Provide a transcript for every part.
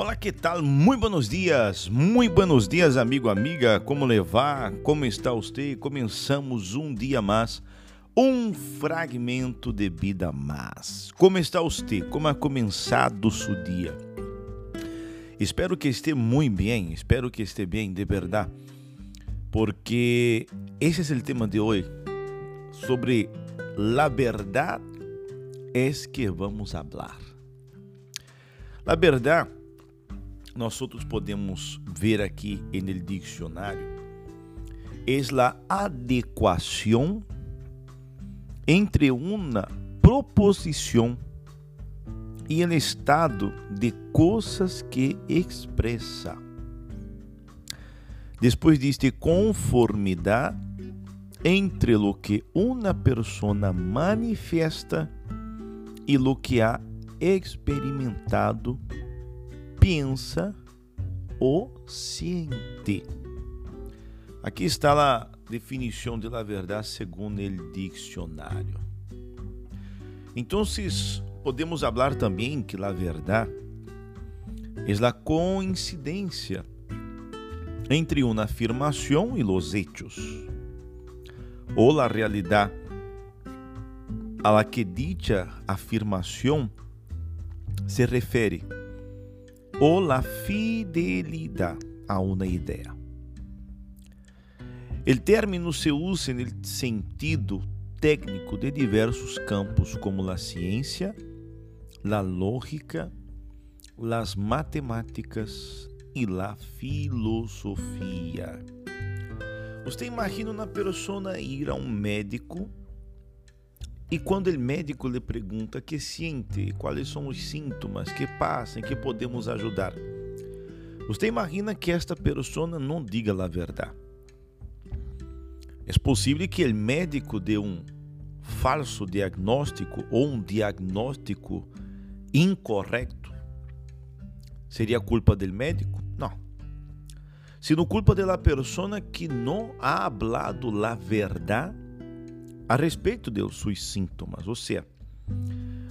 Olá, que tal? Muito buenos dias, muito buenos dias, amigo, amiga. Como levar? Como está você? Começamos um dia mais, um fragmento de vida mais. Como está você? Como ha começado seu dia? Espero que esteja muito bem, espero que esteja bem, de verdade, porque esse é o tema de hoje, sobre la verdade es que vamos hablar. La verdade nós outros podemos ver aqui no dicionário é a adequação entre uma proposição e o estado de coisas que expressa. Depois diz de conformidade entre o que uma pessoa manifesta e o que ha experimentado pensa ou siente. Aqui está a definição de la verdade segundo o dicionário. Então, podemos falar também que la verdade é a coincidência entre uma afirmação e os hechos, ou a realidade a la que dicha afirmação se refere ou la fidelidade a uma ideia. O término se usa no sentido técnico de diversos campos como a ciência, a lógica, as matemáticas e a filosofia. Você imagina uma pessoa ir a um médico e quando o médico lhe pergunta que sente, quais são os sintomas, que passam, que podemos ajudar, você imagina que esta pessoa não diga a verdade. É possível que o médico dê um falso diagnóstico ou um diagnóstico incorreto. Seria culpa do médico? Não. Sino culpa da pessoa que não ha hablado a verdade a respeito de seus sintomas. Ou seja,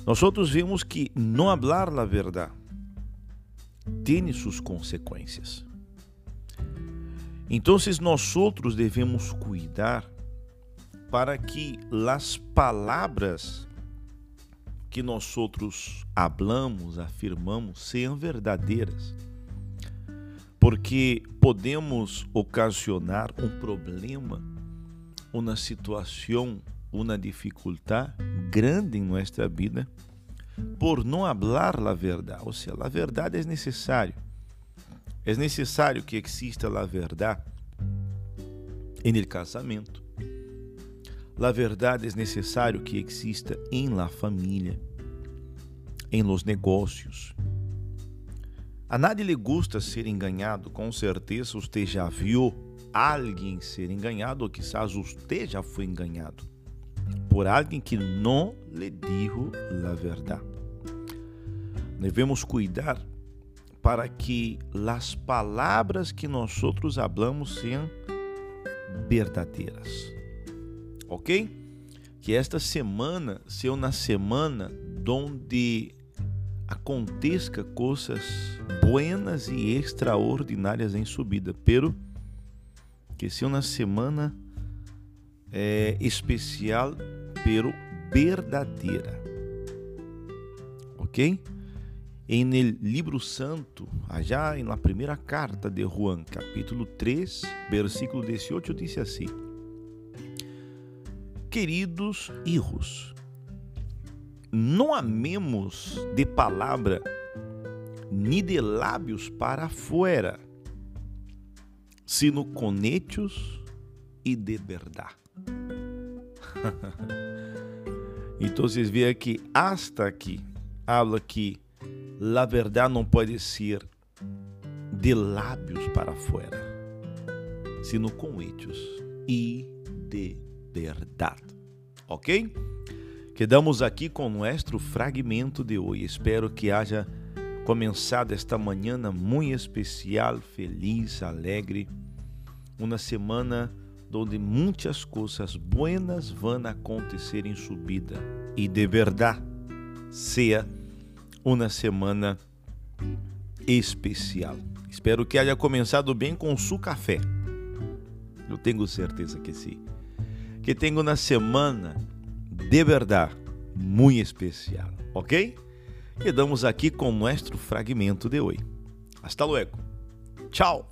nós vemos que não falar a verdade tem suas consequências. Então, nós devemos cuidar para que as palavras que nós hablamos, afirmamos, sejam verdadeiras. Porque podemos ocasionar um problema uma situação, uma dificuldade grande em nossa vida por não falar a verdade. Ou seja, a verdade é necessário. É necessário que exista a verdade no casamento. A verdade é necessário que exista em la família, em los negócios. A nadie lhe gusta ser enganado, com certeza você já viu alguém ser enganado, ou quizás você já foi enganado por alguém que não lhe dijo a verdade. Devemos cuidar para que as palavras que nós outros hablamos sejam verdadeiras. Ok? Que esta semana seja uma semana onde aconteça coisas buenas e extraordinárias em subida, pero seja uma semana é, especial, pero verdadeira. Ok? Em livro santo, allá na primeira carta de Juan, capítulo 3, versículo 18, diz assim: Queridos hijos, não amemos de palavra ni de lábios para fora, sino hechos e de então vocês veem que hasta aqui habla que a verdade não pode ser de lábios para fora, sino com hechos e de verdade. Ok? Quedamos aqui com nosso fragmento de hoje. Espero que haja começado esta manhã muito especial, feliz, alegre, uma semana onde muitas coisas buenas vão acontecer em sua vida e de verdade seja uma semana especial. Espero que haya começado bem com su café. Eu tenho certeza que sim. Que tenha uma semana de verdade muito especial, ok? Quedamos aqui com nosso fragmento de hoje. Hasta luego. Tchau.